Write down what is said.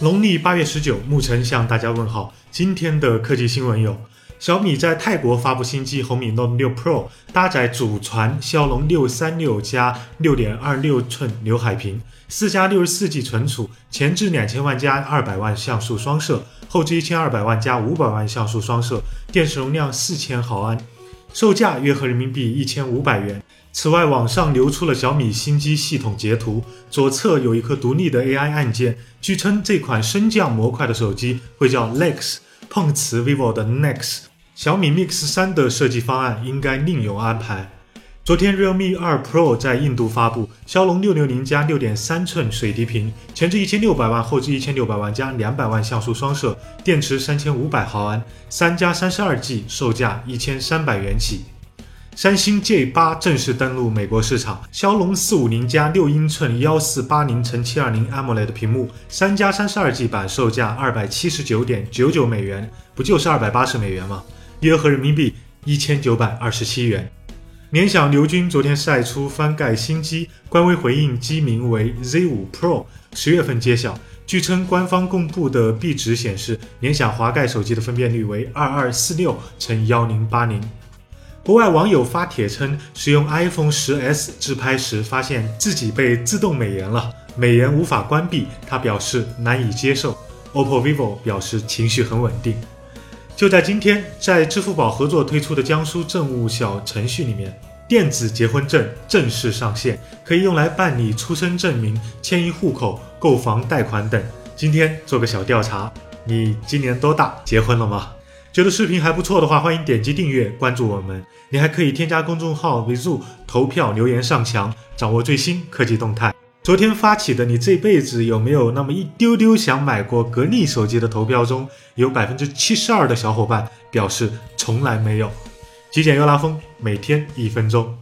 农历八月十九，沐晨向大家问好。今天的科技新闻有：小米在泰国发布新机红米 Note 6 Pro，搭载祖传骁龙六三六加六点二六寸刘海屏，四加六十四 G 存储，前置两千万加二百万像素双摄，后置一千二百万加五百万像素双摄，电池容量四千毫安，售价约合人民币一千五百元。此外，网上流出了小米新机系统截图，左侧有一颗独立的 AI 按键。据称，这款升降模块的手机会叫 Lex，碰瓷 vivo 的 Next。小米 Mix 三的设计方案应该另有安排。昨天，Realme 2 Pro 在印度发布，骁龙六六零加六点三寸水滴屏，前置一千六百万，后置一千六百万加两百万像素双摄，电池三千五百毫安，三加三十二 G，售价一千三百元起。三星 J 八正式登陆美国市场，骁龙四五零加六英寸幺四八零乘七二零 AMOLED 屏幕，三加三十二 G 版售价二百七十九点九九美元，不就是二百八十美元吗？约合人民币一千九百二十七元。联想刘军昨天晒出翻盖新机，官微回应机名为 Z 五 Pro，十月份揭晓。据称，官方公布的壁纸显示，联想滑盖手机的分辨率为二二四六乘幺零八零。国外网友发帖称，使用 iPhone 10s 自拍时，发现自己被自动美颜了，美颜无法关闭，他表示难以接受。OPPO、vivo 表示情绪很稳定。就在今天，在支付宝合作推出的江苏政务小程序里面，电子结婚证正式上线，可以用来办理出生证明、迁移户口、购房贷款等。今天做个小调查，你今年多大？结婚了吗？觉得视频还不错的话，欢迎点击订阅关注我们。你还可以添加公众号 vizu 投票留言上墙，掌握最新科技动态。昨天发起的，你这辈子有没有那么一丢丢想买过格力手机的投票中，有百分之七十二的小伙伴表示从来没有。极简又拉风，每天一分钟。